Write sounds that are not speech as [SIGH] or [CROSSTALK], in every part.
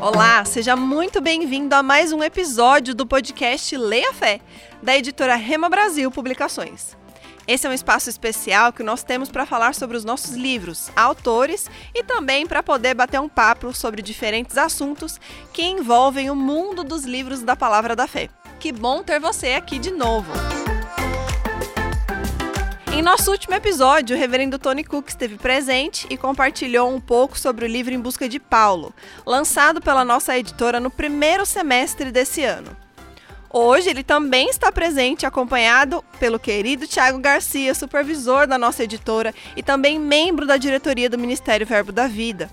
Olá, seja muito bem-vindo a mais um episódio do podcast Leia Fé, da editora Rema Brasil Publicações. Esse é um espaço especial que nós temos para falar sobre os nossos livros, autores e também para poder bater um papo sobre diferentes assuntos que envolvem o mundo dos livros da Palavra da Fé. Que bom ter você aqui de novo! Em nosso último episódio, o reverendo Tony Cook esteve presente e compartilhou um pouco sobre o livro Em Busca de Paulo, lançado pela nossa editora no primeiro semestre desse ano. Hoje ele também está presente, acompanhado pelo querido Tiago Garcia, supervisor da nossa editora e também membro da diretoria do Ministério Verbo da Vida,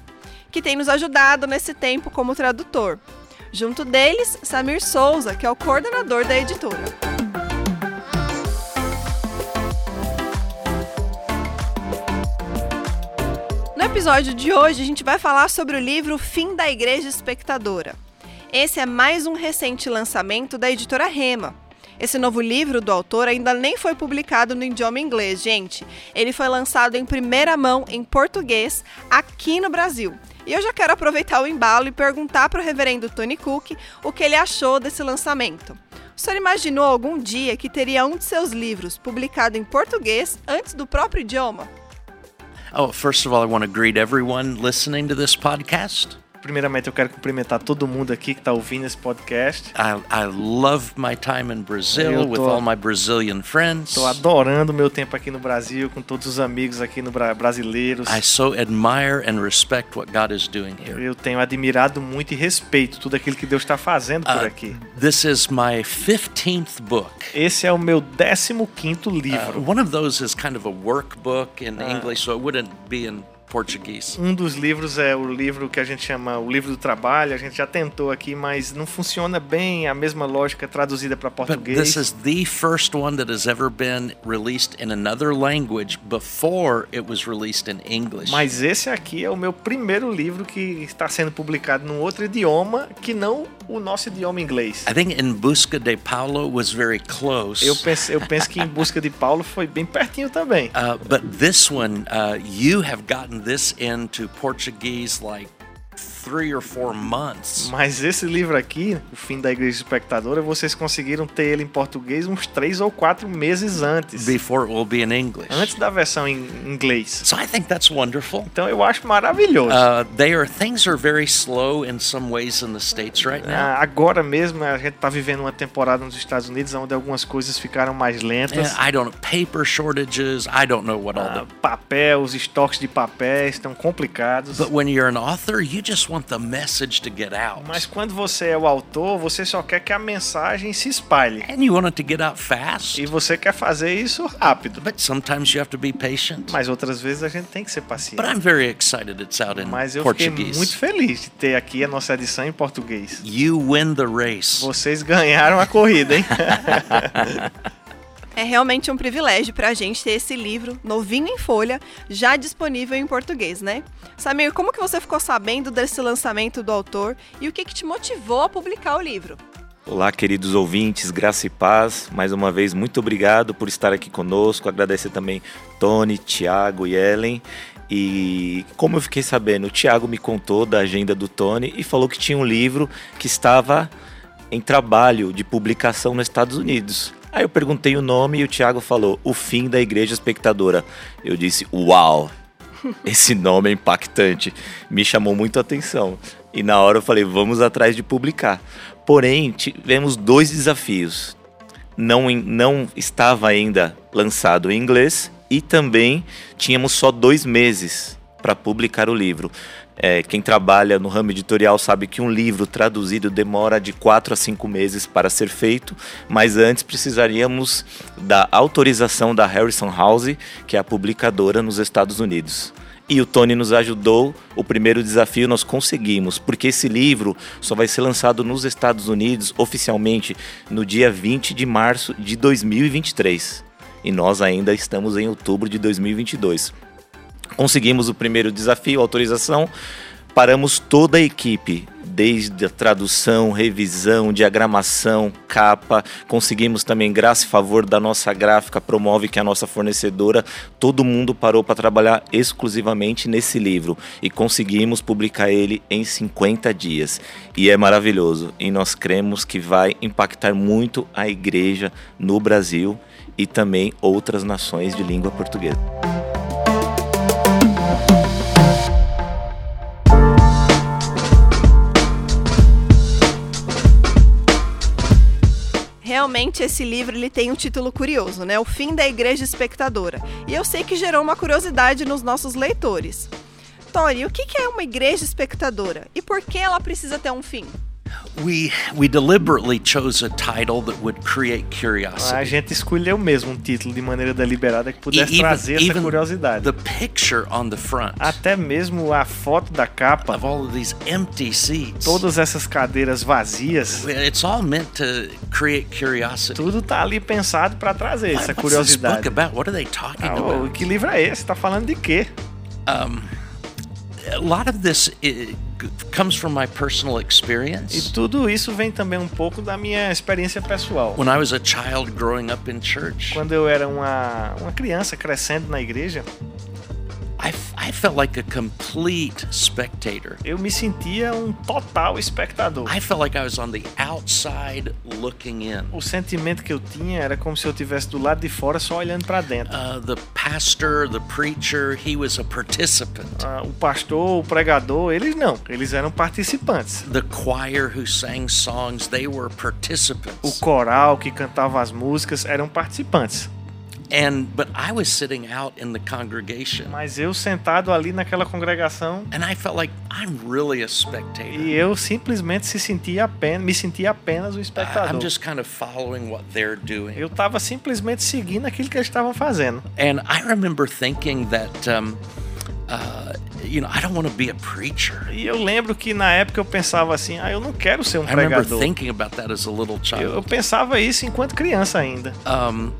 que tem nos ajudado nesse tempo como tradutor. Junto deles, Samir Souza, que é o coordenador da editora. No episódio de hoje, a gente vai falar sobre o livro Fim da Igreja Espectadora. Esse é mais um recente lançamento da editora Rema. Esse novo livro do autor ainda nem foi publicado no idioma inglês, gente. Ele foi lançado em primeira mão em português aqui no Brasil. E eu já quero aproveitar o embalo e perguntar para o reverendo Tony Cook o que ele achou desse lançamento. O senhor imaginou algum dia que teria um de seus livros publicado em português antes do próprio idioma? Oh, first of all, I want to greet everyone listening to this podcast. Primeiramente, eu quero cumprimentar todo mundo aqui que está ouvindo esse podcast. I, I love my time in Brazil Eu with tô- all my Brazilian friends. Estou adorando o meu tempo aqui no Brasil, com todos os amigos aqui no Bra brasileiros. I so admire and respect what God is doing here. Eu tenho admirado muito e respeito tudo aquilo que Deus está fazendo por Uh, aqui. This is my 15th book. Esse é o meu 15º Uh, livro. one of those is kind of a workbook in Uh. English, so it wouldn't be in Portuguese. Um dos livros é o livro que a gente chama o livro do trabalho. A gente já tentou aqui, mas não funciona bem a mesma lógica traduzida para But português. this is the first one that has ever been released in another language before it was released in English. Mas esse aqui é o meu primeiro livro que está sendo publicado num outro idioma que não o nosso idioma inglês. I think In Busca de Paulo was very close. Eu penso, eu penso que Em Busca de Paulo foi bem pertinho também. Uh, but this one, uh, you have gotten this into Portuguese like three or four months. Mas esse livro aqui, O Fim da Igreja Espectadora, vocês conseguiram ter ele em português uns três ou quatro meses antes. Before it will be in English. Antes da versão em inglês. So I think that's wonderful. Então eu acho maravilhoso. Uh, they are things are very slow in some ways in the states right now. Ah, agora mesmo a gente tá vivendo uma temporada nos Estados Unidos onde algumas coisas ficaram mais lentas. And I don't know paper shortages. I don't know what all Ah, the. papel, os estoques de papéis estão complicados. But when you're an author, you just want the message to get out, Mas quando você é o autor, você só quer que a mensagem se espalhe. and you want it to get out fast. E você quer fazer isso rápido. But sometimes you have to be patient. Mas outras vezes a gente tem que ser paciente. But I'm very excited it's out in Mas eu fiquei Portuguese. muito feliz de ter aqui a nossa edição em português. You win the race. Vocês ganharam a corrida, hein? [LAUGHS] É realmente um privilégio para a gente ter esse livro, novinho em folha, já disponível em português, né? Samir, como que você ficou sabendo desse lançamento do autor e o que, que te motivou a publicar o livro? Olá, queridos ouvintes, graça e paz. Mais uma vez, muito obrigado por estar aqui conosco. Agradecer também Tony, Tiago e Ellen. E como eu fiquei sabendo, o Tiago me contou da agenda do Tony e falou que tinha um livro que estava em trabalho de publicação nos Estados Unidos. Aí eu perguntei o nome e o Tiago falou: O Fim da Igreja Espectadora. Eu disse: Uau! [LAUGHS] Esse nome é impactante, me chamou muito a atenção. E na hora eu falei, vamos atrás de publicar. Porém, tivemos dois desafios. Não, não estava ainda lançado em inglês e também tínhamos só dois meses para publicar o livro. É, quem trabalha no ramo editorial sabe que um livro traduzido demora de quatro a cinco meses para ser feito, mas antes precisaríamos da autorização da Harrison House, que é a publicadora nos Estados Unidos. E o Tony nos ajudou. O primeiro desafio nós conseguimos, porque esse livro só vai ser lançado nos Estados Unidos oficialmente no dia 20 de março de 2023. E nós ainda estamos em outubro de 2022. Conseguimos o primeiro desafio, autorização. Paramos toda a equipe, desde a tradução, revisão, diagramação, capa. Conseguimos também, graças a favor da nossa gráfica, promove que é a nossa fornecedora, todo mundo parou para trabalhar exclusivamente nesse livro e conseguimos publicar ele em 50 dias. E é maravilhoso. E nós cremos que vai impactar muito a igreja no Brasil e também outras nações de língua portuguesa. Realmente esse livro ele tem um título curioso, né? O fim da igreja espectadora. E eu sei que gerou uma curiosidade nos nossos leitores. Tony, o que é uma igreja espectadora e por que ela precisa ter um fim? We we deliberately chose a title that would create A curiosity. gente escolheu mesmo um título de maneira deliberada que E- pudesse trazer essa even curiosidade. the picture on the front Até mesmo a foto da capa, of all of these empty seats. todas essas cadeiras vazias, It's all meant to create curiosity. tudo tá ali pensado para trazer essa What's this book curiosidade. about? What are they talking Ah, about? que livro é esse? Tá falando de quê? Um, a lot of this g- comes from my personal E experience. tudo isso vem também um pouco da minha experiência pessoal. When I was a child growing up in church, Quando eu era uma, uma criança crescendo na igreja, I, I felt like a complete spectator. eu me sentia um total espectador. I felt like I was on the outside looking in. O sentimento que eu tinha era como se eu estivesse do lado de fora só olhando para dentro. Uh, the pastor, the preacher, he was a participant. Ah, o pastor, o pregador, eles não, eles eram participantes. The choir who sang songs, they were O participants. coral que cantava as músicas eram participantes. And but I was sitting out in the congregation Mas eu sentado ali naquela congregação and I felt like I'm really a spectator. e eu simplesmente se sentia apenas, me sentia apenas I- espectador. I'm just kind of following what they're doing. Eu estava simplesmente seguindo aquilo que eles estavam fazendo. And I remember thinking that, um, uh, you know, I don't want to be a preacher. E eu lembro que na época eu pensava assim, ah, eu não quero ser um I remember pregador. thinking about that as a little Eu, eu child. pensava isso enquanto criança ainda. Um,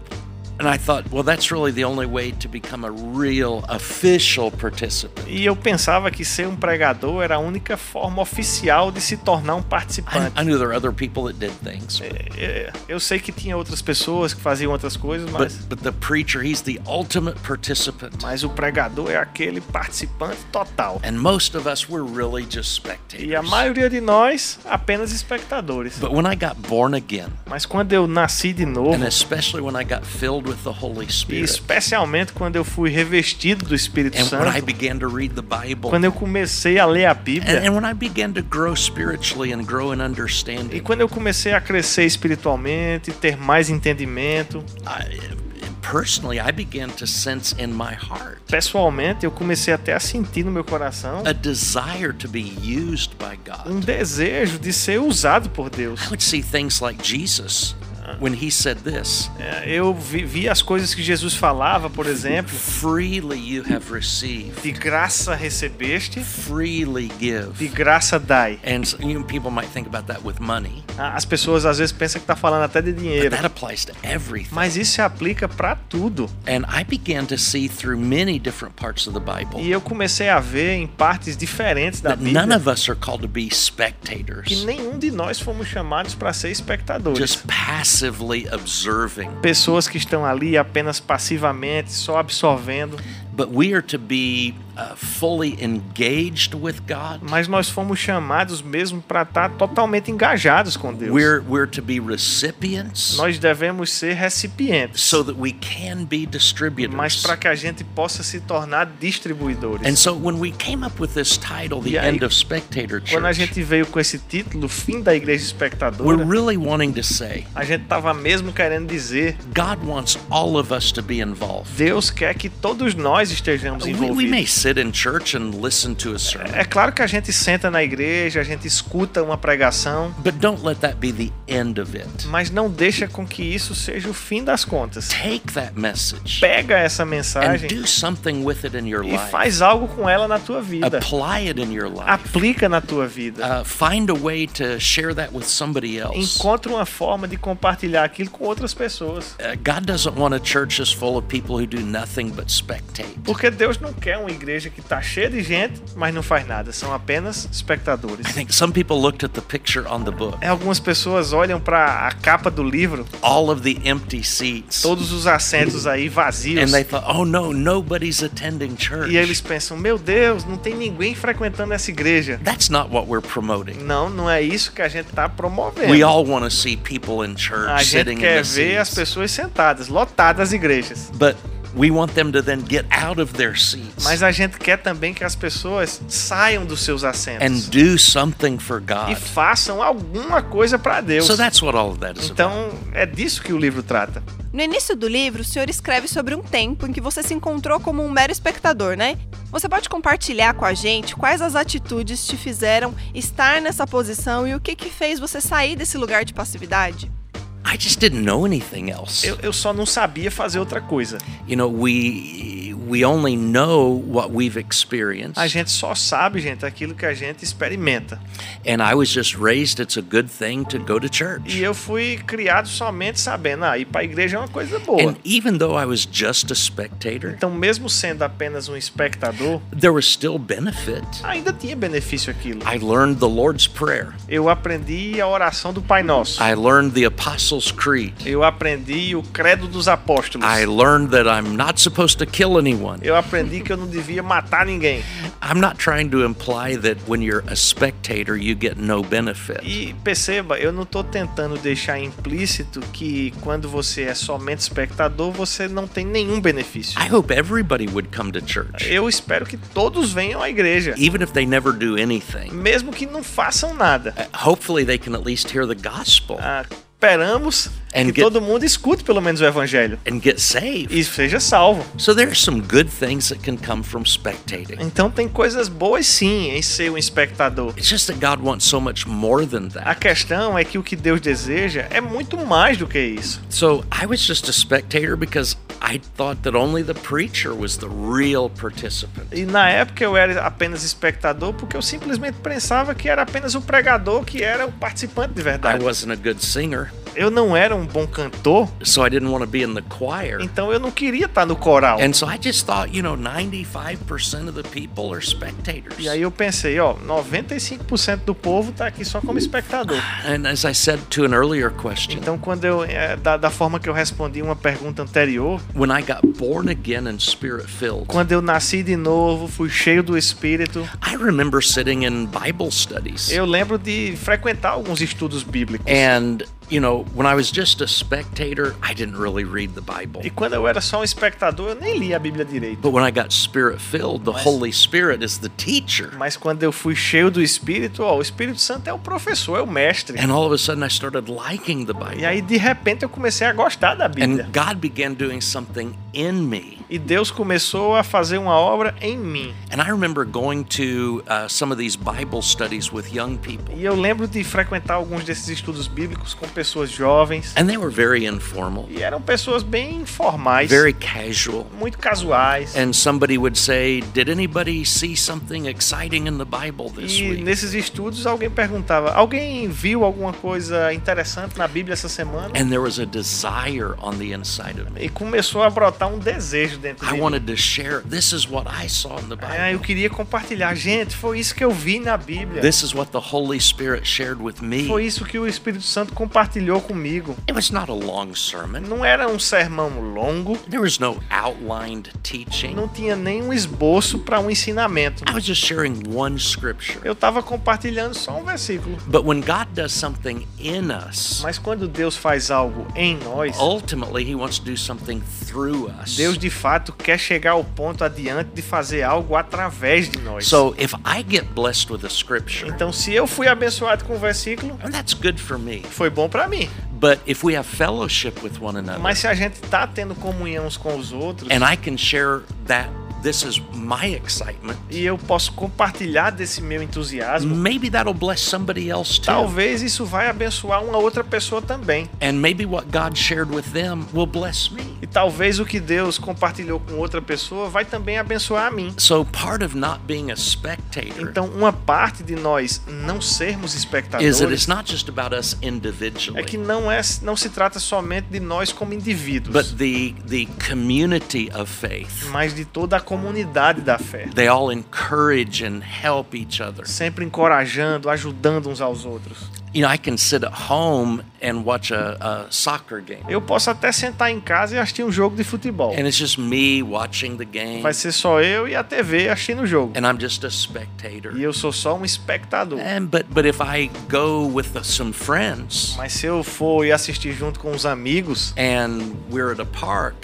and I thought, well, that's really the only way to become a real official participant. E eu pensava que ser um pregador era a única forma oficial de se tornar um I, participante. I knew there were other people that did things, É, Eu sei que tinha outras pessoas que faziam outras coisas, mas, but the preacher, he's the ultimate participant. mas o pregador é aquele participante total. And most of us were really just E a spectators. maioria de nós apenas espectadores. But when I got born again, Mas quando eu nasci de novo, and especially when I got filled e Spirit, especialmente quando eu fui revestido do Espírito and when I Santo, began to read the Bible, quando eu comecei a ler a and, Bíblia, and when I began to grow spiritually and grow in e understanding, quando eu comecei a crescer espiritualmente, ter mais entendimento, I, personally, I began to sense in my heart pessoalmente, eu comecei até a sentir no meu coração um desejo de ser usado por Deus. I would see things like Jesus when he said this É, Eu vi, vi as coisas que Jesus falava, por exemplo, freely you have received, de graça recebeste, freely de give. graça dai. And people might think about that with money, As pessoas às vezes pensam que está falando até de but dinheiro, that applies to everything. mas isso se aplica para tudo. And I began to see through many different parts of the Bible E eu comecei a ver em partes diferentes da that none Bíblia of us are called to be que spectators, nenhum de nós fomos chamados para ser espectadores. just passively observing, Pessoas que estão ali apenas passivamente, só absorvendo, but we are to be fully engaged with God. mas nós fomos chamados mesmo para estar totalmente engajados com Deus. We're we're to be recipients Nós devemos ser recipientes, so that we can be mas distributors. para que a gente possa se tornar distribuidores. And so when we came up with this title, The aí, End of Spectator Quando a Church, gente veio com esse título, Fim da Igreja we're Espectadora, really wanting to say a gente estava mesmo querendo dizer: God wants all of us to be involved. Deus quer que todos nós estejamos We, we may envolvidos. Sit in church and listen to a sermon, É claro que a gente senta na igreja, a gente escuta uma pregação, but don't let that be the end of it. Mas não deixa com que isso seja o fim das contas. Take that message Pega essa and mensagem do something with it in your e life. faz algo com ela na tua vida. Apply it in your life. Aplica na tua vida. Uh, find a way to share that with somebody else. Encontre uma forma de compartilhar aquilo com outras pessoas. Uh, God doesn't want a church that's full of people who do nothing but spectate. Porque Deus não quer uma igreja que tá cheia de gente, mas não faz nada. São apenas espectadores. I think some people looked at the picture on the book, É, Algumas pessoas olham para a capa do livro, all of the empty seats, todos os assentos aí vazios, and they thought, oh no, nobody's attending church. e eles pensam: meu Deus, não tem ninguém frequentando essa igreja. That's not what we're promoting. Não, não é isso que a gente tá promovendo. We all want to see people in A church gente sitting in quer ver as seats. pessoas sentadas, lotadas as igrejas. But we want them to then get out of their seats Mas a gente quer também que as pessoas saiam dos seus assentos and do something for e God. façam alguma coisa para Deus. So that's what all of that is about. Então, é disso que o livro trata. No início do livro, o senhor escreve sobre um tempo em que você se encontrou como um mero espectador, né? Você pode compartilhar com a gente quais as atitudes te fizeram estar nessa posição e o que, que fez você sair desse lugar de passividade? I just didn't know anything else. Eu, eu só não sabia fazer outra coisa. You know, we we only know what we've experienced. A gente só sabe, gente, aquilo que a gente experimenta. And I was just raised it's a good thing to go to church. E eu fui criado somente sabendo, ah, ir para a igreja é uma coisa boa. And even though I was just a spectator, Então, mesmo sendo apenas um espectador, there was still benefit. ainda tinha benefício aquilo. I learned the Lord's Prayer. Eu aprendi a oração do Pai Nosso. I learned the Apostles' Creed. Eu aprendi o credo dos apóstolos. I learned that I'm not supposed to kill anyone. Eu aprendi que eu não devia matar ninguém. I'm not trying to imply that when you're a spectator, you get no benefit. E perceba, eu não estou tentando deixar implícito que quando você é somente espectador, você não tem nenhum benefício. I hope everybody would come to church, Eu espero que todos venham à igreja, even if they never do anything. mesmo que não façam nada. Uh, Hopefully, they can at least hear the gospel Ah, esperamos And que get- todo mundo escute pelo menos o evangelho and get saved. e seja salvo. So, there's some good things that can come from spectating. Então tem coisas boas sim em ser um espectador. It's just that God wants so much more than A that. questão é que o que Deus deseja é muito mais do que isso. So, I was just a spectator because I thought that only the preacher was the real participant. E na época eu era apenas espectador porque eu simplesmente pensava que era apenas o pregador que era o participante de I verdade. wasn't a good singer, Eu não era um bom cantor, so I didn't want to be in the choir. então eu não queria estar no coral. And so I just thought, you know, 95% of the people are spectators. E aí eu pensei, ó, 95% do povo tá aqui só como espectador. And as I said to an earlier question, Então quando eu é, da, da forma que eu respondi uma pergunta anterior, when I got born again and spirit filled, quando eu nasci de novo, fui cheio do espírito, I remember sitting in Bible studies. eu lembro de frequentar alguns estudos bíblicos. And, you know, when I was just a spectator, I didn't really read the Bible. E quando eu era só um espectador, eu nem li a Bíblia direito. But when I got spirit filled, the Holy Spirit is the teacher. Mas quando eu fui cheio do Espírito, ó, o Espírito Santo é o professor, é o mestre. And all of a sudden I started liking the E Bible. aí, de repente, eu comecei a gostar da Bíblia. And God began doing something in me. E Deus começou a fazer uma obra em mim. And I remember going to uh, some of these Bible studies with young people. E eu lembro de frequentar alguns desses estudos bíblicos com pessoas jovens. And they were very informal, E eram pessoas bem informais, very casual. muito casuais. And somebody would say, Did anybody see something exciting in the Bible this E week? nesses estudos alguém perguntava: alguém viu alguma coisa interessante na Bíblia essa semana? And there was a desire on the inside of me. E começou a brotar um desejo dentro de I wanted to share, this is what I saw in the eu Bible. queria compartilhar. Gente, foi isso que eu vi na Bíblia. This is what the Holy Spirit shared with me. Foi isso que o Espírito Santo compartilhou comigo. It was not a long sermon. Não era um sermão longo, There was no outlined teaching. não tinha nenhum esboço para um ensinamento. I was just sharing one scripture. Eu estava compartilhando só um versículo. But when God does something in us, Mas quando Deus faz algo em nós, ultimately He wants to do something through us. Deus de fato quer chegar ao ponto adiante de fazer algo através de nós. So if I get blessed with a scripture, Então, se eu fui abençoado com o versículo, and that's good for me. foi bom para mim. But if we have fellowship with one another, Mas se a gente tá tendo comunhão uns com os outros, and I can share that this is my excitement, e eu posso compartilhar desse meu entusiasmo, maybe that'll bless somebody else too. talvez isso vai abençoar uma outra pessoa também. And maybe what God shared with them will bless me. E talvez o que Deus compartilhou com outra pessoa vai também abençoar a mim. So part of not being a spectator Então, uma parte de nós não sermos is that espectadores it's not just about us é que individually, não é não se trata somente de nós como indivíduos, but the the community of faith. mas de toda a comunidade da fé. They all encourage and help each other. Sempre encorajando, ajudando uns aos outros. You know, I can sit at home and watch a, a soccer game, Eu posso até sentar em casa e assistir um jogo de futebol. and it's just me watching the game, Vai ser só eu e a TV assistindo o jogo. and I'm just a spectator. E eu sou só um espectador. And but but if I go with some friends Mas se eu for e assistir junto com os amigos, and we're at a park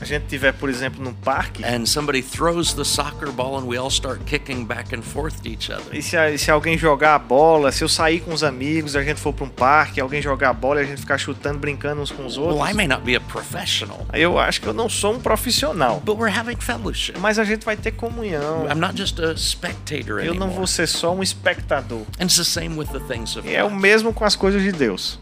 a gente tiver, por exemplo, num parque, and somebody throws the soccer ball and we all start kicking back and forth to each other. e se, a- se alguém jogar a bola, se eu sair com os amigos, a gente for para um parque, alguém jogar a bola e a gente ficar chutando, brincando uns com os Well, I outros, may not be a professional, eu acho que eu não sou um profissional. but we're having fellowship. Mas a gente vai ter comunhão. I'm not just a spectator Eu não vou ser só um espectador. And it's the same with the things of E é o God. mesmo com as coisas de Deus.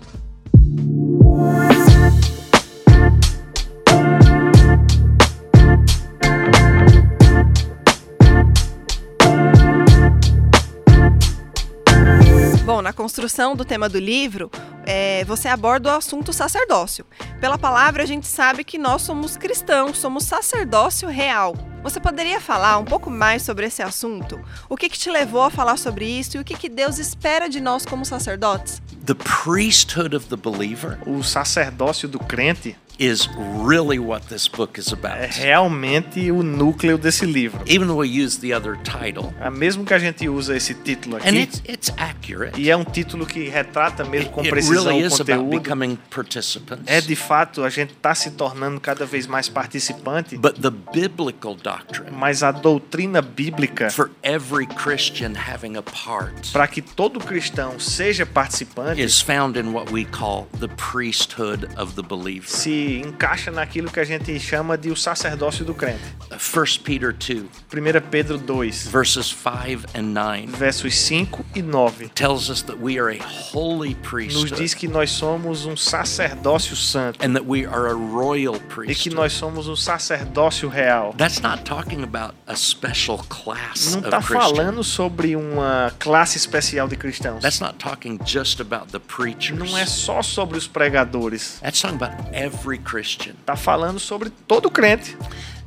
Na construção do tema do livro, é, você aborda o assunto sacerdócio. Pela palavra, a gente sabe que nós somos cristãos, somos sacerdócio real. Você poderia falar um pouco mais sobre esse assunto? O que, que te levou a falar sobre isso e o que, que Deus espera de nós como sacerdotes? The priesthood of the believer O sacerdócio do crente is really what this book is é about. realmente o núcleo desse livro. Even though we use the other title, Ah, Mesmo que a gente use esse título and aqui, it's it's accurate. e é um título que retrata mesmo com It precisão really o is about conteúdo, becoming participants. é de fato a gente está se tornando cada vez mais participante, But the biblical doctrine mas a doutrina bíblica for every Christian having a part para que todo cristão seja participante is found in what we call the priesthood of the believer. se encaixa naquilo que a gente chama de o sacerdócio do crente. 1 Peter 2, 1 Pedro 2, verses 5 and 9 versos 5 e 9 tells us that we are a holy nos priesthood diz que nós somos um sacerdócio santo and that we are a royal e que priesthood. nós somos um sacerdócio real. That's not talking about a special class Não está falando sobre uma classe especial de cristãos. That's not talking just about the preachers. Não é só sobre os pregadores. That's talking about every Christian. Está falando sobre todo crente.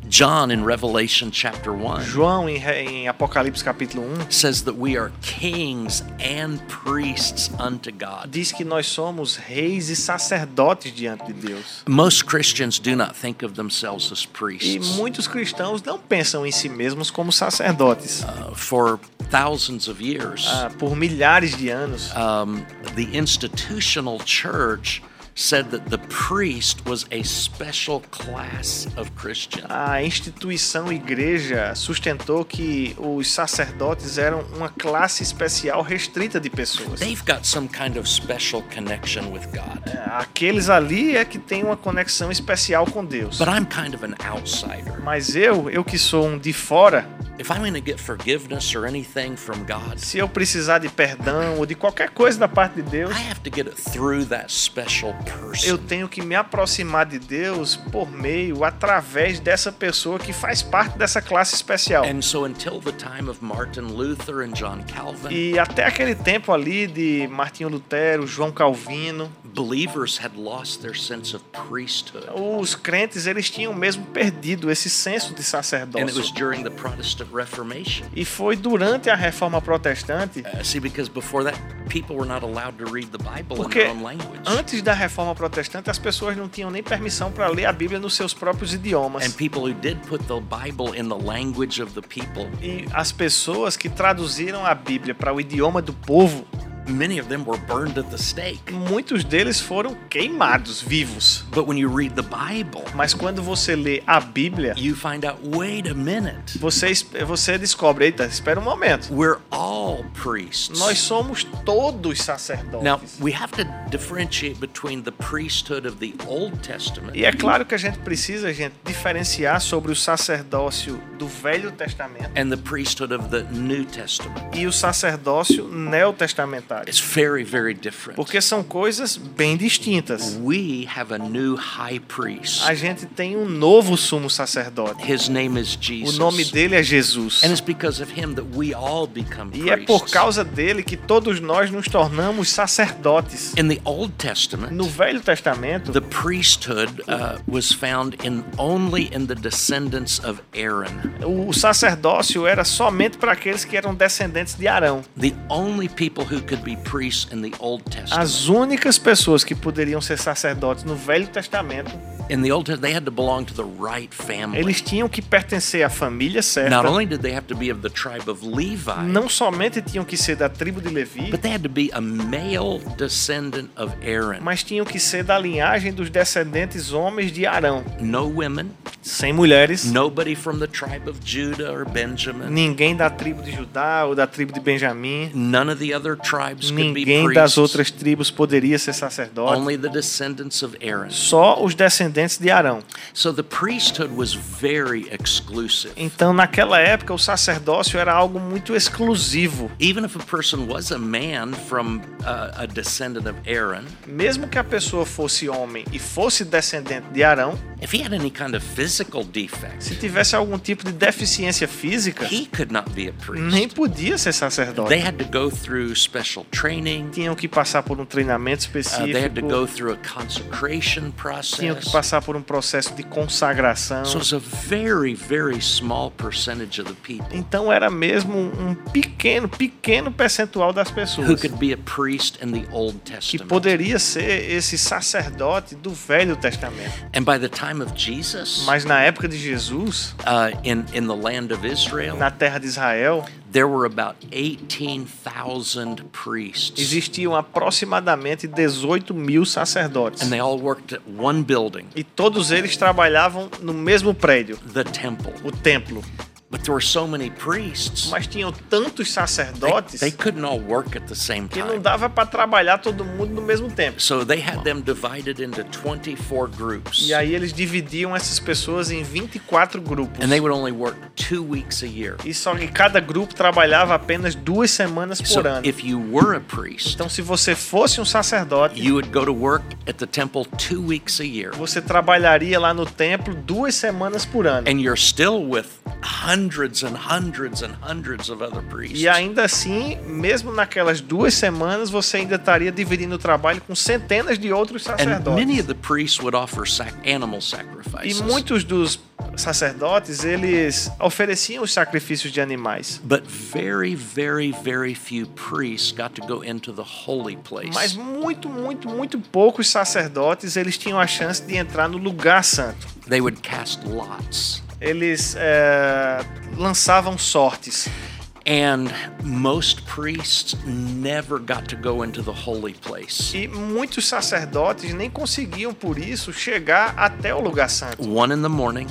John in Revelation chapter 1 João, em, em Apocalipse capítulo 1, says that we are kings and priests unto God. diz que nós somos reis e sacerdotes diante de Deus. Most Christians do not think of themselves as E priests. muitos cristãos não pensam em si mesmos como sacerdotes. Uh, for thousands of years, Ah, por milhares de anos, um, the institutional church said that the priest was a special class of Christian. a instituição igreja sustentou que os sacerdotes eram uma classe especial restrita de pessoas. They've got some kind of special connection with God. Aqueles ali é que têm uma conexão especial com Deus. But I'm kind of an outsider. Mas eu, eu que sou um de fora, If I'm going to get forgiveness or anything from God, se eu precisar de perdão ou de qualquer coisa da parte de Deus, I have to get it through that special eu tenho que me aproximar de Deus por meio, através dessa pessoa que faz parte dessa classe especial. And so until the time of Martin Luther and John Calvin, E até aquele tempo ali de Martinho Lutero, João Calvino, believers had lost their sense of priesthood. os crentes eles tinham mesmo perdido esse senso de And it was sacerdócio. Reformation. E foi durante a Reforma Protestante, Uh, see, because before that, people were not allowed to read the Bible in their own language. antes da Reforma Protestante as pessoas não tinham nem permissão para ler a Bíblia nos seus próprios idiomas. And people who did put the Bible in the language of the people, E as pessoas que traduziram a Bíblia para o idioma do povo, many of them were burned at the stake. muitos deles foram queimados vivos. But when you read the Bible, Mas quando você lê a Bíblia, you find out wait a minute. você, você descobre, eita, espera um momento. We're all priests. Nós somos todos sacerdotes. Now, we have to differentiate between the priesthood of the Old Testament E é claro que a gente precisa, gente, diferenciar sobre o sacerdócio do Velho Testamento and the priesthood of the New Testament. e o sacerdócio neotestamentário. It's very, very different. Porque são coisas bem distintas. We have a new high priest. A gente tem um novo sumo sacerdote. His name is O Jesus. nome dele é Jesus. And it's because of him that we all become E é por priests. causa dele que todos nós nos tornamos sacerdotes. In the Old Testament, No Velho Testamento, the priesthood uh, was found in only in the descendants of Aaron. o sacerdócio era somente para aqueles que eram descendentes de Arão. The only people who could be priests in the Old Testament. As únicas pessoas que poderiam ser sacerdotes no Velho Testamento, In the Old Testament, they had to belong to the right family. eles tinham que pertencer à família Not certa. only did they have to be of the tribe of Levi, Não somente tinham que ser da tribo de Levi, but they had to be a male descendant of Aaron. mas tinham que ser da linhagem dos descendentes homens de Arão. No women, Sem mulheres, nobody from the tribe of Judah or Benjamin. ninguém da tribo de Judá ou da tribo de Benjamim. None of the other tribes Ninguém das outras tribos poderia ser sacerdote. Só os descendentes de Arão. So the priesthood was very exclusive. Então, naquela época, o sacerdócio era algo muito exclusivo. Even if a person was a man from uh, a descendant of Aaron, Mesmo que a pessoa fosse homem e fosse descendente de Arão, if he had any kind of physical defect, se tivesse algum tipo de deficiência física, he could not be a nem podia ser sacerdote. Special training. Tinham que passar por um treinamento Uh, they had to go específico. through a consecration Tinham que process. passar por um processo de consagração. So it's a very, very small percentage of the people Então era mesmo um pequeno, pequeno percentual das who pessoas could be a priest in the Old que Testament. poderia ser esse sacerdote do Velho Testamento. And by the time of Jesus, Mas na época de Jesus, uh, in, in the land of Israel, na terra de Israel, there were about 18,000 priests. existiam aproximadamente 18 mil sacerdotes. And they all worked at one building, E todos eles trabalhavam no mesmo prédio, the temple. o templo. But there were so many priests, Mas tinham tantos they, sacerdotes they couldn't all work at the same que não time. dava para trabalhar todo mundo no mesmo tempo. So they had them divided into 24 groups. E aí eles dividiam essas pessoas em 24 grupos. And they would only work two weeks a year. E só que cada grupo trabalhava apenas duas semanas So por ano. if you were a priest, Então, se você fosse um sacerdote, you would go to work at the temple two weeks a year. você trabalharia lá no templo duas semanas por ano. And you're still with hundreds and hundreds and hundreds of other priests. E ainda assim, mesmo naquelas duas semanas, você ainda estaria dividindo o trabalho com centenas de outros And many sacerdotes. of the priests would offer sac- animal E sacrifices. muitos dos sacerdotes, eles ofereciam os sacrifícios de animais. But very, very, very few priests got to go into the holy place. Mas muito, muito, muito poucos sacerdotes, eles tinham a chance de entrar no lugar santo. They would cast lots. Eles é, lançavam sortes. And most priests never got to go into the holy place. E muitos sacerdotes nem conseguiam, por isso, chegar até o lugar santo. One in the morning,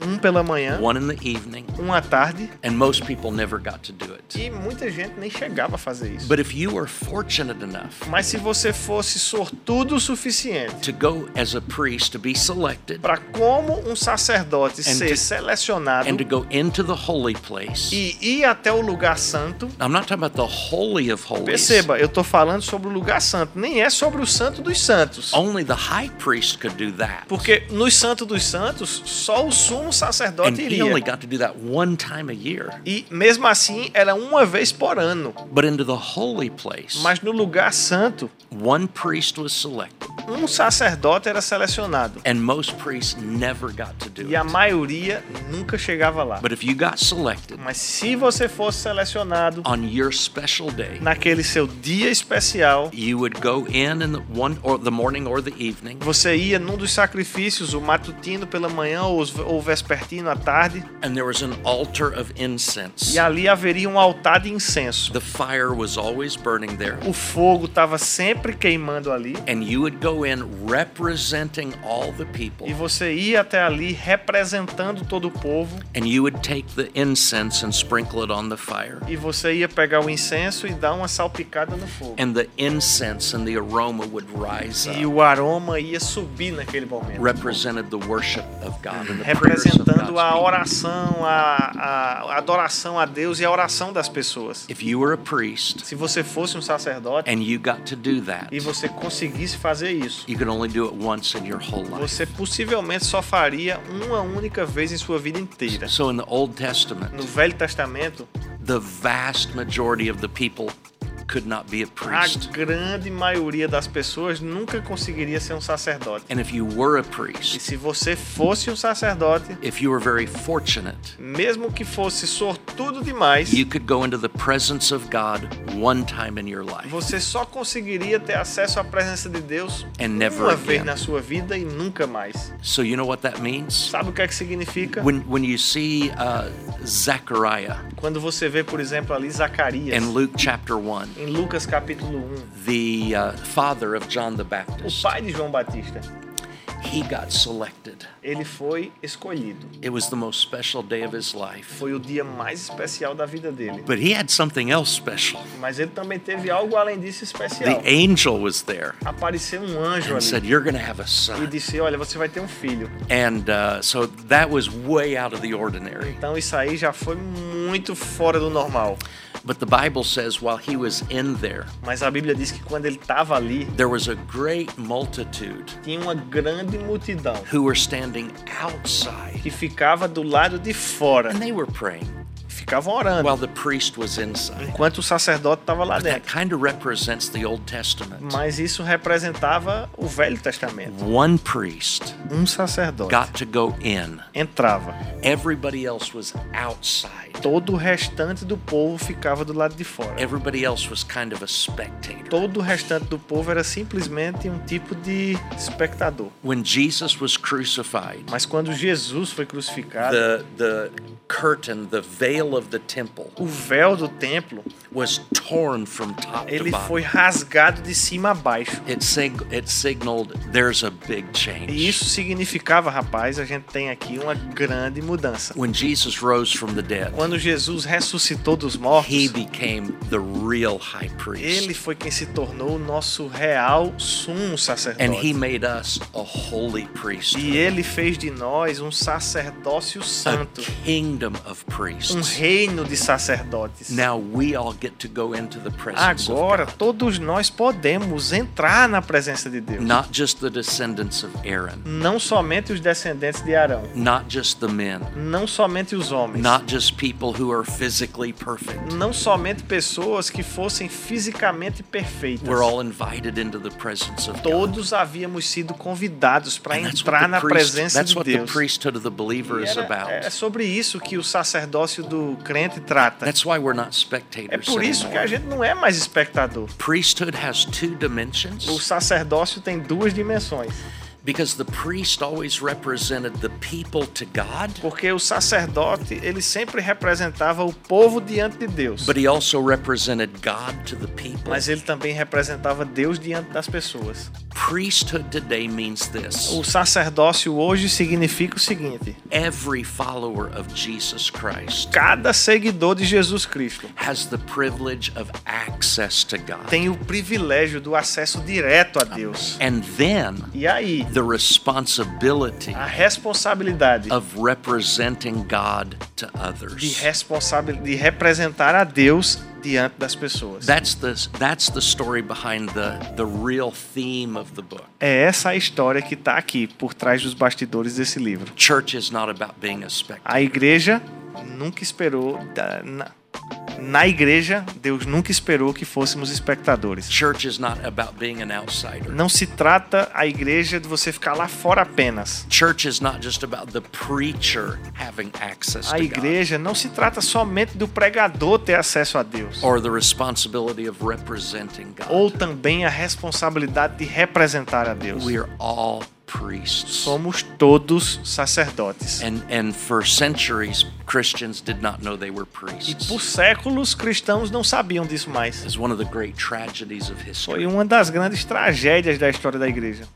Um pela manhã, one in the evening, um à tarde, and most people never got to do it. e muita gente nem chegava a fazer isso. But if you were fortunate enough Mas se você fosse sortudo o suficiente to go as a priest to be selected para como um sacerdote ser to- selecionado and to go into the holy place, e ir até o lugar santo, I'm not talking about the holy of holies. perceba, eu tô falando sobre o lugar santo, nem é sobre o santo dos santos. Only the high priest could do that. Porque nos santos dos santos, só o sumo And sacerdote he only iria. got to do that one time a year. E mesmo assim, era uma vez por ano. But into the holy place, Mas no lugar santo, one priest was selected, um sacerdote era selecionado. and most priests never got to do E a maioria nunca chegava lá. But if you got selected Mas se você fosse selecionado on your special day, naquele seu dia especial, you would go in in the one or the morning or the evening, você ia num dos sacrifícios, o matutino pela manhã ou, ou vespertino à tarde, and there was an altar of incense. e ali haveria um altar de incenso. The fire was always burning there. O fogo estava sempre queimando ali, And you would go in representing all the people, e você ia até ali representando todo o povo, and you would take the incense and sprinkle it on the fire. e você ia pegar o incenso e dar uma salpicada no fogo. And the incense and the aroma would rise E up, o aroma ia subir naquele momento. represented the worship of God and the prayers representando a oração, a, a adoração a Deus e a oração das pessoas. If you were a priest Se você fosse um sacerdote that, e você conseguisse fazer isso, você possivelmente só faria uma única vez em sua vida inteira. So in the Old No Velho Testamento, the vast majority of the people could not be a a priest. grande maioria das pessoas nunca conseguiria ser um sacerdote. And if you were a E priest, se você fosse um sacerdote, if you were very fortunate, mesmo que fosse sortudo demais, you could go into the presence of God one time in your life você só conseguiria ter acesso à presença de Deus and never uma vez na sua vida e nunca mais. So you know what that means? Sabe o que é que significa? When when you see uh, Zechariah Quando você vê, por exemplo, ali Zacarias, in Luke chapter one, em Lucas capítulo 1, the uh, father of John the o Baptist, pai de João Batista, he got selected. ele foi escolhido. It was the most special day of his life. Foi o dia mais especial da vida dele. But he had something else special. Mas ele também teve algo além disso The especial. angel was there Apareceu um anjo and said, ali You're going to have a e son. disse: Olha, você vai ter um filho. And uh, so that was way out of the ordinary. Então isso aí já foi muito fora do normal. But the Bible says while he was in there, Mas a Bíblia diz que quando ele estava ali, there was a great multitude tinha uma grande multidão who were standing outside que ficava do lado de fora, and they were praying ficavam orando, while the priest was inside. enquanto o sacerdote estava lá dentro. kind of represents the Old Testament. Mas isso representava o Velho Testamento. One priest Um sacerdote got to go in, entrava, everybody else was outside. todo o restante do povo ficava do lado de fora. Everybody else was kind of a spectator. Todo o restante do povo era simplesmente um tipo de espectador. When Jesus was crucified, Mas quando Jesus foi crucificado, the the curtain, the veil of the temple o véu do templo was torn from top to ele foi bottom. rasgado de cima a baixo. It sig- it signaled there's a big E change. isso significava, rapaz, a gente tem aqui uma grande mudança. When Jesus rose from the dead, Quando Jesus ressuscitou dos mortos, he became the real high ele priest. foi quem se tornou o nosso real sumo And he sacerdote. made us a holy priesthood, E ele fez de nós um sacerdócio a santo, kingdom of um priests. Reino de sacerdotes. Now we all get to go into the presence Agora of God. todos nós podemos entrar na presença de Deus. Not just the descendants of Aaron, Não somente os descendentes de Arão, not just the men, não somente os homens, not just people who are physically perfect. não somente pessoas que fossem fisicamente perfeitas. We're all invited into the presence of God. Todos havíamos sido convidados para entrar na the, priest, presença that's de what the Deus. priesthood of the believer is about. é sobre isso que o sacerdócio do crente trata. That's why we're not É spectators por isso que a anymore. gente não é mais espectador. Priesthood has two O dimensions sacerdócio tem duas dimensões. Because the priest always represented the people to God, Porque o sacerdote, ele sempre representava o povo diante de Deus. but he also represented God to the people. Mas ele também representava Deus diante das pessoas. Priesthood today means this O sacerdócio hoje significa o seguinte: every follower of Jesus Christ cada seguidor de Jesus Cristo has the privilege of access to God. tem o privilégio do acesso direto a Deus. And then E aí, the responsibility a responsabilidade of representing God to de, others. responsabil de representar a Deus diante das pessoas. That's the that's the story behind the the real theme of the book. É essa a história que está aqui por trás dos bastidores desse livro. Church is not about being a spectator. A igreja nunca esperou. da- Na, na igreja, Deus nunca esperou que fôssemos espectadores. Church is not about being an outsider. Não se trata a igreja de você ficar lá fora apenas. Church is not just about the preacher having access A igreja não se trata somente do pregador ter acesso a Deus, ou também a responsabilidade de representar a Deus. Priests. Somos todos sacerdotes. And, and for centuries, Christians did not know they were E priests. por séculos, cristãos não sabiam disso mais. It's one of the great tragedies of Foi history. uma das grandes tragédias da história da igreja.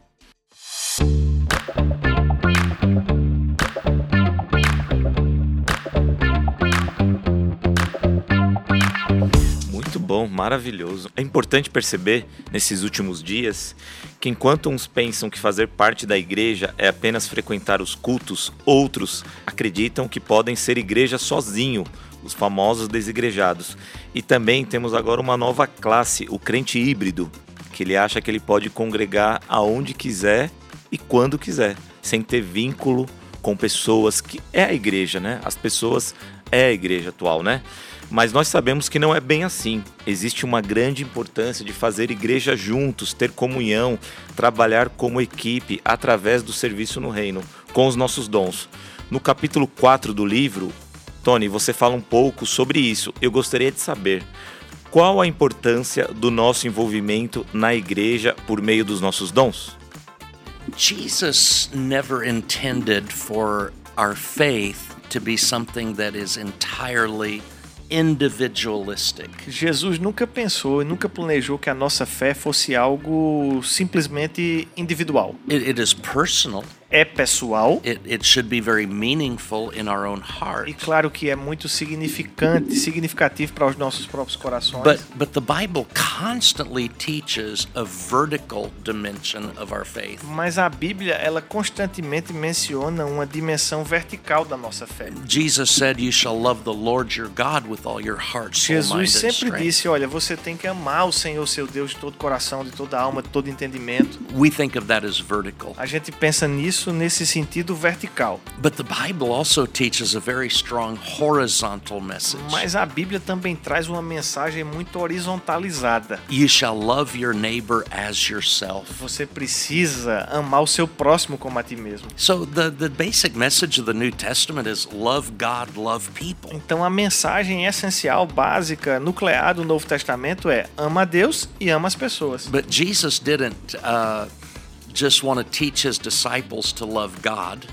Bom, maravilhoso. É importante perceber, nesses últimos dias, que enquanto uns pensam que fazer parte da igreja é apenas frequentar os cultos, outros acreditam que podem ser igreja sozinho, os famosos desigrejados. E também temos agora uma nova classe, o crente híbrido, que ele acha que ele pode congregar aonde quiser e quando quiser, sem ter vínculo com pessoas que é a igreja, né? As pessoas é a igreja atual, né? Mas nós sabemos que não é bem assim. Existe uma grande importância de fazer igreja juntos, ter comunhão, trabalhar como equipe através do serviço no reino, com os nossos dons. No capítulo 4 do livro, Tony, você fala um pouco sobre isso. Eu gostaria de saber qual a importância do nosso envolvimento na igreja por meio dos nossos dons? Jesus never intended for our faith to be something that is entirely individualistic. Jesus nunca pensou e nunca planejou que a nossa fé fosse algo simplesmente individual. It, it is personal. É pessoal It, it should be very meaningful in our own heart. e claro que é muito significante, significativo para os nossos próprios corações. But but the Bible constantly teaches a vertical dimension of our faith. Mas a Bíblia, ela constantemente menciona uma dimensão vertical da nossa fé. Jesus said, "You shall love the Lord your God with all your heart, soul, mind, Jesus and sempre strength." disse, olha, você tem que amar o Senhor, seu Deus, de todo coração, de toda alma, de todo entendimento. We think of that as vertical. A gente pensa nisso nesse sentido vertical. But the Bible also teaches a very strong horizontal message. Mas a Bíblia também traz uma mensagem muito horizontalizada. You shall love your neighbor as yourself. Você precisa amar o seu próximo como a ti mesmo. So the, the basic message of the New Testament is love God, love people. Então a mensagem essencial, básica, nuclear do Novo Testamento é ama a Deus e ama as pessoas. But Jesus didn't uh,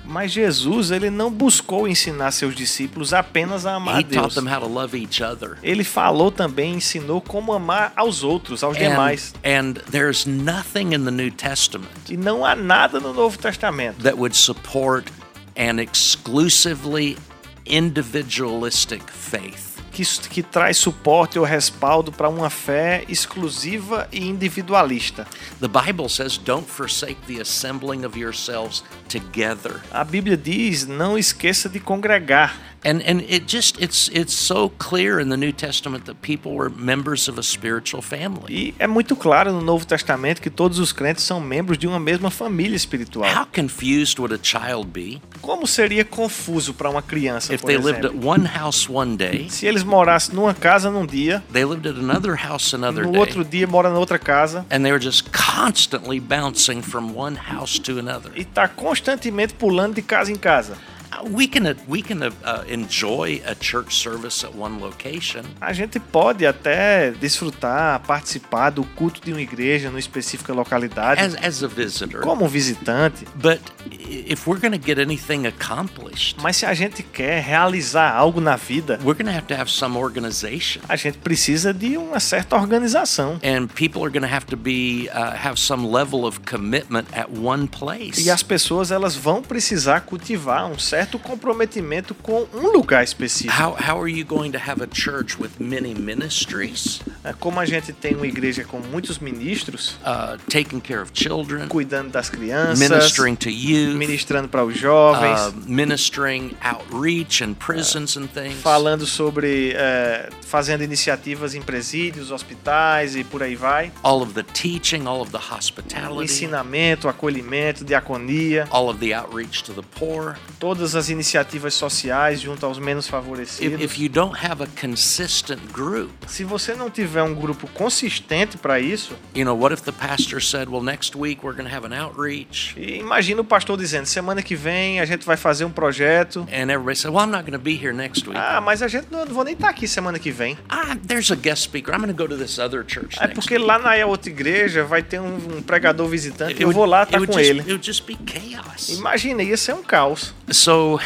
Mas Jesus, ele não buscou ensinar seus discípulos apenas a amar He Deus. taught them how to love each other. Ele falou também, ensinou como amar aos outros, aos And, demais. and there's nothing in the New Testament E não há nada no Novo Testamento that would support an exclusively individualistic faith. Que, que traz suporte ou respaldo para uma fé exclusiva e individualista. The Bible says, Don't forsake the assembling of yourselves together. A Bíblia diz: não esqueça de congregar. And, and it just it's it's so clear in the New Testament that people were members of a spiritual family. E é muito claro no Novo Testamento que todos os crentes são membros de uma mesma família espiritual. How confused would a child be Como seria confuso para uma criança, if por they lived at exemplo, one house one day, se eles morassem numa casa num dia, they lived at another house another no day, outro dia mora na outra casa and they were just constantly bouncing from one house to another. e tá constantemente pulando de casa em casa. Uh, We can uh, we can uh, uh, enjoy a church service at one location, A gente pode até desfrutar, participar do culto de uma igreja numa específica localidade as as a visitor. como um visitante, But if we're going to get anything accomplished, mas se a gente quer realizar algo na vida, we're going to have to have some organization. a gente precisa de uma certa organização. And people are going to have to be uh, have some level of commitment at one place. E as pessoas elas vão precisar cultivar um certo comprometimento com um lugar específico. How, how are you going to have a church with many ministries, É, Como a gente tem uma igreja com muitos ministros, uh, taking care of children, cuidando das crianças, ministering to youth, ministrando para os jovens, uh, ministering outreach in prisons and things? falando sobre é, fazendo iniciativas em presídios, hospitais e por aí vai. All of the teaching, all of the O hospitality, ensinamento, acolhimento, diaconia, all of the outreach to the poor. todas as iniciativas sociais junto aos menos If, favorecidos. if you don't have a consistent group, Se você não tiver um grupo consistente para isso, you know, what if the pastor said, well, next week we're going to have an outreach? e imagina o pastor dizendo dizendo, semana que vem a gente vai fazer um projeto. And everybody said, Well, I'm not going to be here next week. Ah, mas a gente não, não vou nem estar aqui semana que vem. ah, there's a guest speaker. I'm going to go to this other church É porque week. lá na outra igreja vai ter um, um pregador visitante. It Eu would- vou lá estar would com just- ele. It would just be chaos. Imagina, ia ser um caos. So,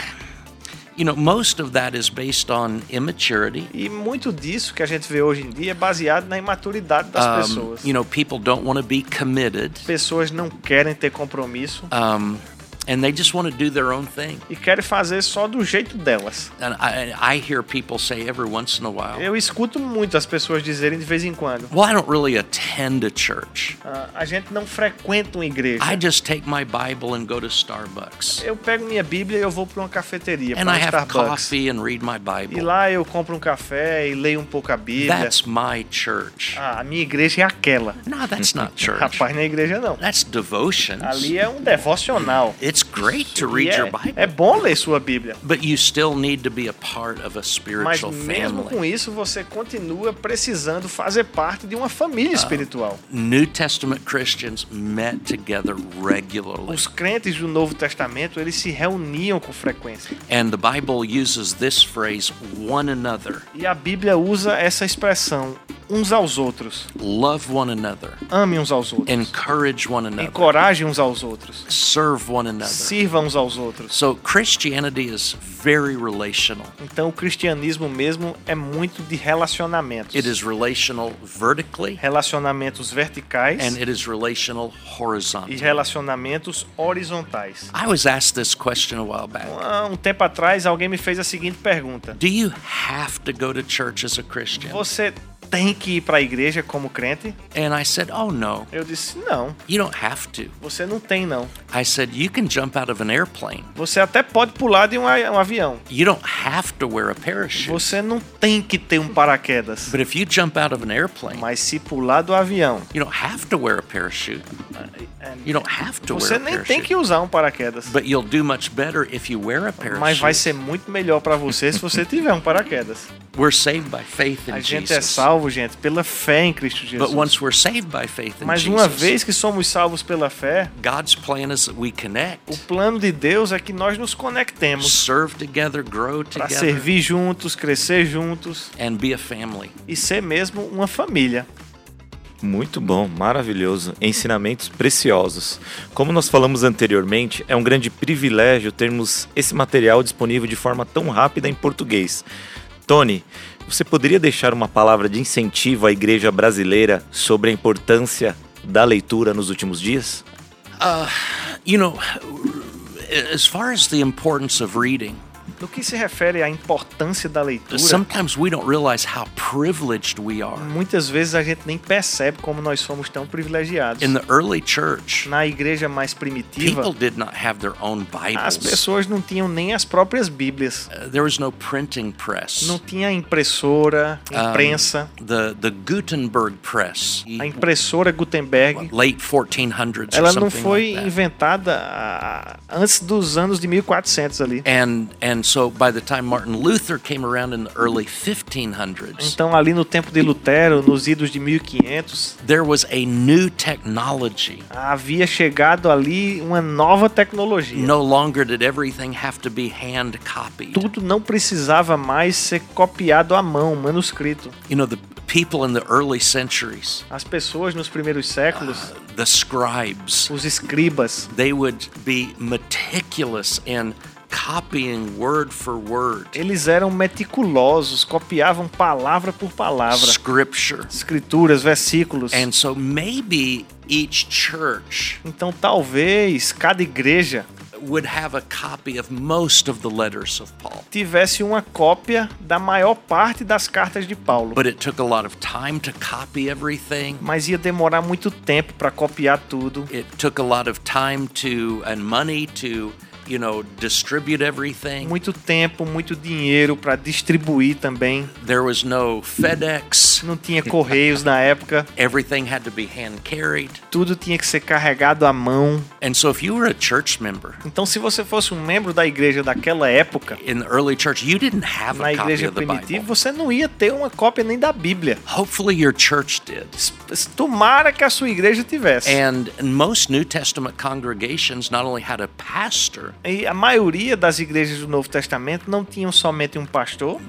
you know, most of that is based on immaturity. E muito disso que a gente vê hoje em dia é baseado na imaturidade das Um, pessoas. you know, people don't want to be committed, Pessoas não querem ter compromisso um, and they just want to do their own thing. e querem fazer só do jeito delas. And I, I hear people say every once in a while, Eu escuto muito as pessoas dizerem de vez em quando: "Well, I don't really attend a church. "Ah, a gente não frequenta uma igreja. I just take my Bible and go to Starbucks, Eu pego minha Bíblia e eu vou para uma cafeteria, and para um I have Starbucks. coffee and read my E Bible. lá eu compro um café e leio um pouco a Bíblia. That's my church." Ah, a minha igreja é aquela. No, that's not [LAUGHS] church. Rapaz, na igreja não. That's devotions. Ali é um devocional. It's great to read your Bible, é bom ler sua Bíblia. but you still need to be a part of a Mas spiritual mesmo family. com isso, você continua precisando fazer parte de uma família espiritual. New Testament Christians met together regularly. Os crentes do Novo Testamento, eles se reuniam com frequência. And the Bible uses this phrase, one another. E a Bíblia usa essa expressão, uns aos outros. Love one another. Ame uns aos outros. Encourage one another. Encoraje uns aos outros. Serve one another. Sirva uns aos outros. So Christianity is very relational. Então o cristianismo mesmo é muito de relacionamentos. It is relational vertically Relacionamentos verticais and it is relational e horizontally. relacionamentos horizontais. I was asked this question a while back. Um tempo atrás, alguém me fez a seguinte pergunta: Do you have to go to church as a Christian? Você tem que ir para a igreja como crente? And I said, Oh no, Eu disse: Não, you don't have to. você não tem não. I said, You can jump out of an airplane. Você até pode pular de um, a- um avião. You don't have to wear a parachute. Você não tem que ter um paraquedas. But if you jump out of an airplane, Mas se pular do avião, you don't have to wear a parachute. You don't have to você wear a nem tem parachute. que usar um paraquedas. But you'll do much better if you wear a Mas vai parachute. ser muito melhor para você se você tiver um paraquedas. We're saved by faith A in gente é Jesus. Gente, pela fé em Cristo But Jesus. once we're saved by faith in Mas uma Jesus, vez que somos salvos pela fé, God's plan is that we o connect, plano de Deus é que nós nos conectemos serve together, grow para together, servir juntos, crescer juntos and be a family. e ser mesmo uma família. Muito bom, maravilhoso. Ensinamentos preciosos. Como nós falamos anteriormente, é um grande privilégio termos esse material disponível de forma tão rápida em português. Tony, você poderia deixar uma palavra de incentivo à igreja brasileira sobre a importância da leitura nos últimos dias? You know, as far as the importance of reading, No que se refere à importância da leitura, sometimes we don't realize how privileged we are. muitas vezes a gente nem percebe como nós somos tão privilegiados. In the early church, Na igreja mais primitiva, people did not have their own as Bibles. pessoas não tinham nem as próprias Bíblias. Uh, There was no printing press. Não tinha impressora, imprensa. the the Gutenberg press, A impressora Gutenberg, late 1400s or ela não something foi like that. inventada ah, antes dos anos de 1400 ali. And and so by the time Martin Luther came around in the early 1500s, Então ali no tempo de Lutero, nos idos de 1500, there was a new technology. havia chegado ali uma nova tecnologia. No longer did everything have to be hand copied. Tudo não precisava mais ser copiado à mão, manuscrito. You know, the people in the early centuries, As pessoas nos primeiros séculos, the scribes, os escribas, they would be meticulous in copying word for word eles eram meticulosos, copiavam palavra por palavra, scripture. escrituras, versículos. And so maybe each church Então talvez cada igreja would have a copy of most of the letters of Paul. tivesse uma cópia da maior parte das cartas de Paulo. But it took a lot of time to copy everything. Mas ia demorar muito tempo para copiar tudo. It took a lot of time to and money to you know, distribute everything. Muito tempo, muito dinheiro para distribuir também. There was no FedEx. Não tinha correios na época. Everything had to be hand carried. Tudo tinha que ser carregado à mão. And so if you were a church member Então, se você fosse um membro da igreja daquela época, in the early church, you didn't have na a copy igreja of the primitiva, Bible. você não ia ter uma cópia nem da Bíblia. Hopefully your church did. Tomara que a sua igreja tivesse. And most New Testament congregations not only had a pastor, E a maioria das igrejas do Novo Testamento não tinham somente um pastor,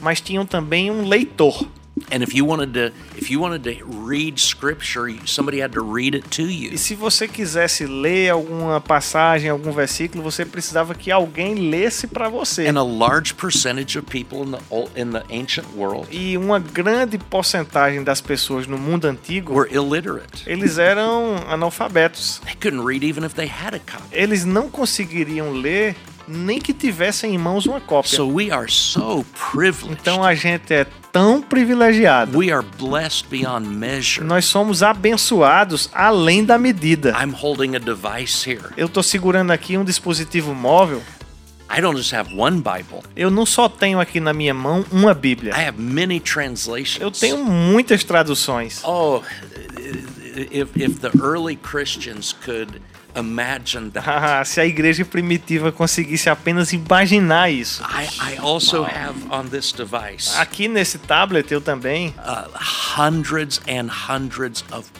mas tinham também um leitor. And if you wanted to if you wanted to read scripture, somebody had to read it to you. E se você quisesse ler alguma passagem, algum versículo, você precisava que alguém lesse para você. And a large percentage of people in the in the ancient world E uma grande porcentagem das pessoas no mundo antigo, were illiterate. eles eram analfabetos. They couldn't read even if they had a copy. Eles não conseguiriam ler nem que tivessem em mãos uma cópia. So we are so privileged. Então a gente é tão privilegiado. We are blessed beyond measure. Nós somos abençoados além da medida. I'm holding a device here. Eu tô segurando aqui um dispositivo móvel. I don't just have one Bible. Eu não só tenho aqui na minha mão uma Bíblia. I have many translations. Eu tenho muitas traduções. Oh, if if the early Christians could imagine that. [LAUGHS] Ah, se a igreja primitiva conseguisse apenas imaginar isso. I, I also have on this device Aqui nesse tablet eu também uh, hundreds and hundreds of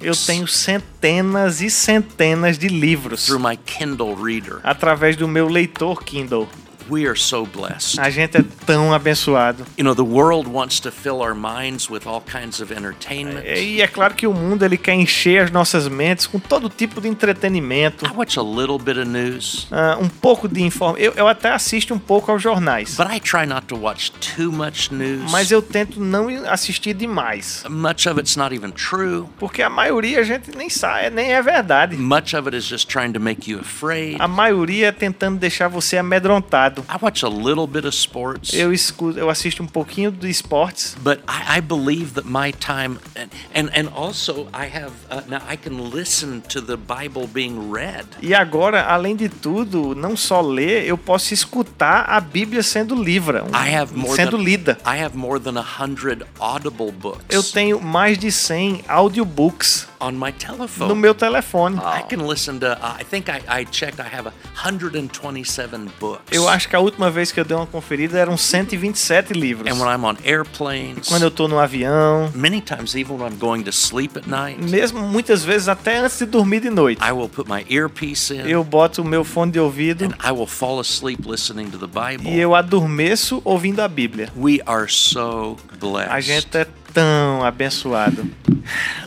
eu books tenho centenas e centenas de livros through my Kindle reader. através do meu leitor Kindle. We are so blessed. A gente é tão abençoado. You know, the world wants to fill our minds with all kinds of entertainment. E é claro que o mundo ele quer encher as nossas mentes com todo tipo de entretenimento, I watch a little bit of news, ah, um pouco de informação. Eu, eu até assisto um pouco aos jornais, but I try not to watch too much news. mas eu tento não assistir demais, Much of it's not even true. porque a maioria a gente nem sabe, nem é verdade. Much of it is just trying to make you afraid. A maioria é tentando deixar você amedrontado. I watch a little bit of sports. Eu escuto, eu assisto um pouquinho de esportes. But I, I believe that my time, and, and, and also I have, uh, now I can listen to the Bible being read. E agora, além de tudo, não só ler, eu posso escutar a Bíblia sendo livra, I have more sendo than, lida. I have more than a hundred audible books Eu tenho mais de 100 audiobooks on my no telephone. meu telefone. I can listen to, uh, I think I, I checked, I have a 127 books. Eu acho que a última vez que eu dei uma conferida eram 127 livros. And when I'm on airplanes, Quando eu tô no avião, many times even when I'm going to sleep at night, mesmo muitas vezes até antes de dormir de noite, I will put my earpiece in eu boto o meu fone de ouvido and I will fall asleep listening to the Bible. e eu adormeço ouvindo a Bíblia. We are so blessed. A gente é tão abençoado.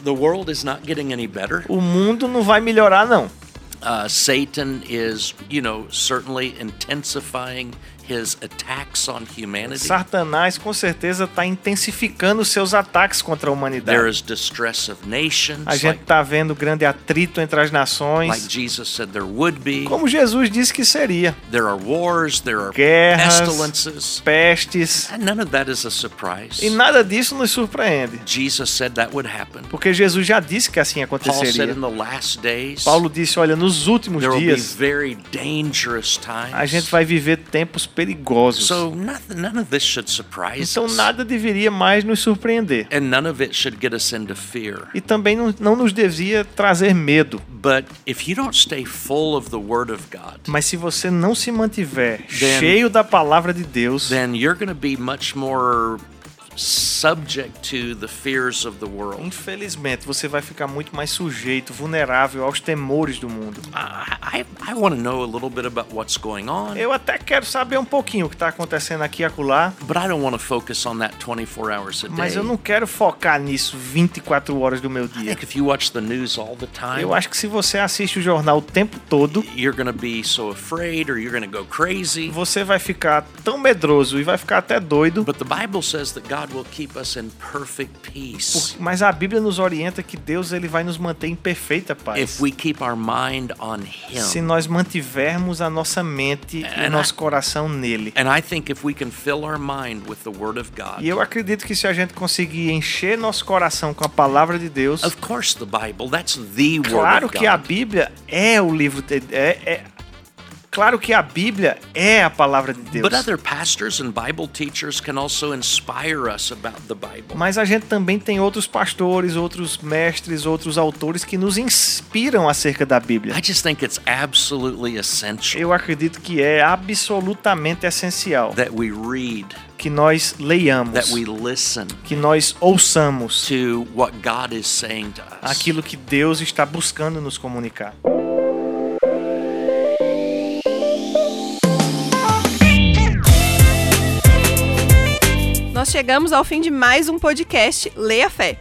The world is not getting any better. O mundo não vai melhorar não. Uh, Satan is, you know, certainly intensifying his attacks on humanity. Satanás com certeza está intensificando seus ataques contra a There humanidade. is distress of nations, A gente like, está vendo grande atrito entre as like nações, Jesus said there would be. como Jesus disse que seria. There are wars, there are Guerras, pestilences, pestes, and none of that is a surprise. e nada disso nos surpreende, Jesus said that would happen. porque Jesus já disse que assim Paul said aconteceria. in the last days, Paulo disse, olha, nos últimos will be dias a gente vai viver tempos perigosos. So nothing, none of this should surprise Então nada deveria mais nos surpreender. E também não, não nos devia trazer medo. But if you don't stay full of the Word of God, Mas se você não se mantiver cheio da palavra de Deus, then you're going to be much more subject to the fears of the world. infelizmente você vai ficar muito mais sujeito, vulnerável aos temores do mundo. I, I, I want to know a little bit about what's going on, Eu até quero saber um pouquinho o que está acontecendo aqui e acolá, but I don't want to focus on that 24 hours a day. mas eu não quero focar nisso 24 horas do meu I dia. think if you watch the news all the time, Eu acho que se você assiste o jornal o tempo todo, you're to be so afraid or you're to go crazy. você vai ficar tão medroso e vai ficar até doido. But the Bible says that God God will keep us in perfect peace Por- Mas a Bíblia nos orienta que Deus ele vai nos manter em perfeita paz. if we keep our mind on Se Him. nós mantivermos a nossa mente e o nosso coração nele. And I think if we can fill our mind with the Word of God, E eu acredito que se a gente conseguir encher nosso coração com a palavra de Deus, of course, the Bible, that's the Word claro of que a. Bíblia é o livro de, é, é- claro que a Bíblia é a palavra de Deus. But other pastors and Bible teachers can also inspire us about the Bible. Mas a gente também tem outros pastores, outros mestres, outros autores que nos inspiram acerca da Bíblia. I just think it's absolutely essential Eu acredito que é absolutamente essencial that we read, que nós leiamos, that we listen que nós ouçamos aquilo que Deus está buscando nos comunicar. Nós chegamos ao fim de mais um podcast Leia Fé.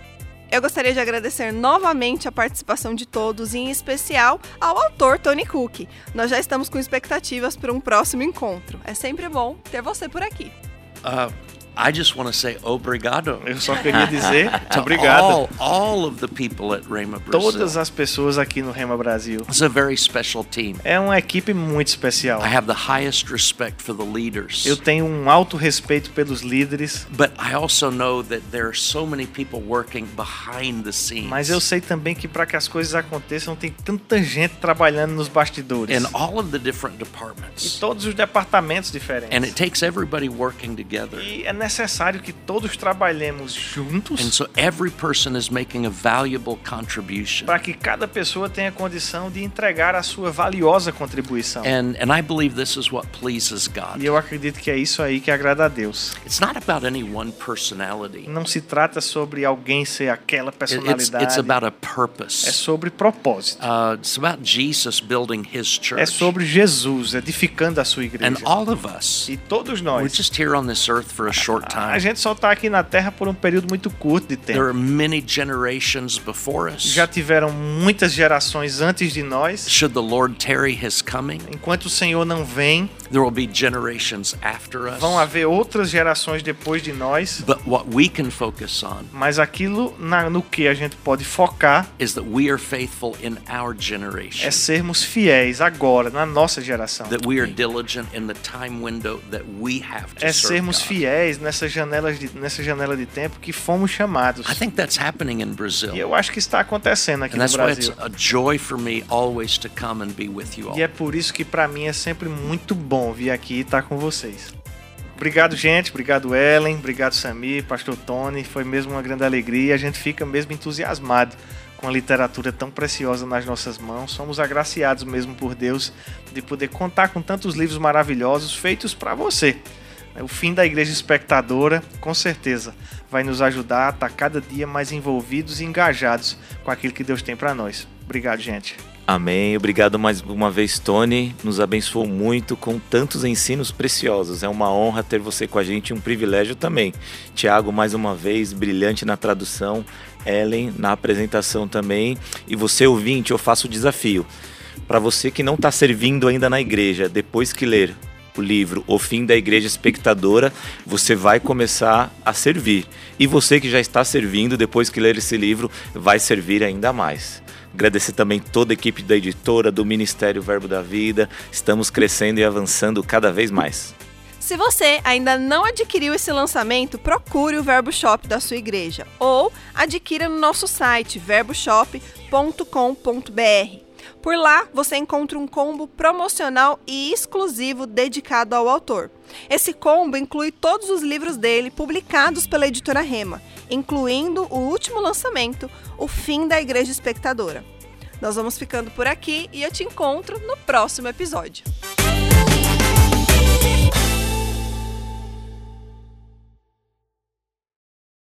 Eu gostaria de agradecer novamente a participação de todos e, em especial, ao autor Tony Cook. Nós já estamos com expectativas para um próximo encontro. É sempre bom ter você por aqui. Uh, I just want to say obrigado Eu só queria dizer [LAUGHS] obrigado all, all of the people at Rhema Brazil. todas as pessoas aqui no Rema Brasil. It's a very special team. É uma equipe muito especial. I have the highest respect for the leaders. Eu tenho um alto respeito pelos líderes, But I also know that there are so many people working behind the scenes. mas eu sei também que para que as coisas aconteçam tem tanta gente trabalhando nos bastidores. in all of the different E departments. todos os departamentos diferentes. And it takes everybody working together. E é necessário que todos trabalhemos juntos And so every person is making a valuable contribution. para que cada pessoa tenha condição de entregar a sua valiosa contribuição. And and I believe this is what pleases God. E eu acredito que é isso aí que agrada a Deus. It's not about any one personality. Não se trata sobre alguém ser aquela It's personalidade. it's about a É purpose. sobre propósito. Uh, it's about Jesus building His church. É sobre Jesus edificando a sua igreja. And all of us, E todos we're nós. just here on this earth for a short A time. gente só está aqui na Terra por um período muito curto de There tempo. are many generations before us. Já tiveram muitas gerações antes de nós. Should the Lord tarry His coming, Enquanto o Senhor não vem, there will be generations after us. vão haver outras gerações depois de nós. But what we can focus on Mas aquilo na- no que a gente pode focar is that we are faithful in our é generation. sermos fiéis agora, na nossa geração. That we are diligent in the time window that we have to É sermos God. fiéis nessa janela, de, nessa janela de tempo que fomos chamados. I think that's happening in Brazil. E eu acho que está acontecendo aqui And no that's why it's Brasil. a joy for me always to come and be with you all. E é por isso que para mim é sempre muito bom vir aqui e estar com vocês. Obrigado, gente. Obrigado, Ellen. Obrigado, Samir, Pastor Tony. Foi mesmo uma grande alegria. A gente fica mesmo entusiasmado com a literatura tão preciosa nas nossas mãos. Somos agraciados mesmo por Deus de poder contar com tantos livros maravilhosos feitos para você. O fim da Igreja Espectadora, com certeza, vai nos ajudar a estar cada dia mais envolvidos e engajados com aquilo que Deus tem para nós. Obrigado, gente. Amém. Obrigado mais uma vez, Tony. Nos abençoou muito com tantos ensinos preciosos. É uma honra ter você com a gente e um privilégio também. Tiago, mais uma vez, brilhante na tradução. Ellen, na apresentação também. E você, ouvinte, eu faço o desafio. Para você que não está servindo ainda na igreja, depois que ler o livro O Fim da Igreja Espectadora, você vai começar a servir. E você que já está servindo, depois que ler esse livro, vai servir ainda mais. Agradecer também toda a equipe da editora, do Ministério Verbo da Vida. Estamos crescendo e avançando cada vez mais. Se você ainda não adquiriu esse lançamento, procure o Verbo Shop da sua igreja ou adquira no nosso site verboshop.com.br. Por lá, você encontra um combo promocional e exclusivo dedicado ao autor. Esse combo inclui todos os livros dele publicados pela editora Rema, incluindo o último lançamento, O Fim da Igreja Espectadora. Nós vamos ficando por aqui e eu te encontro no próximo episódio.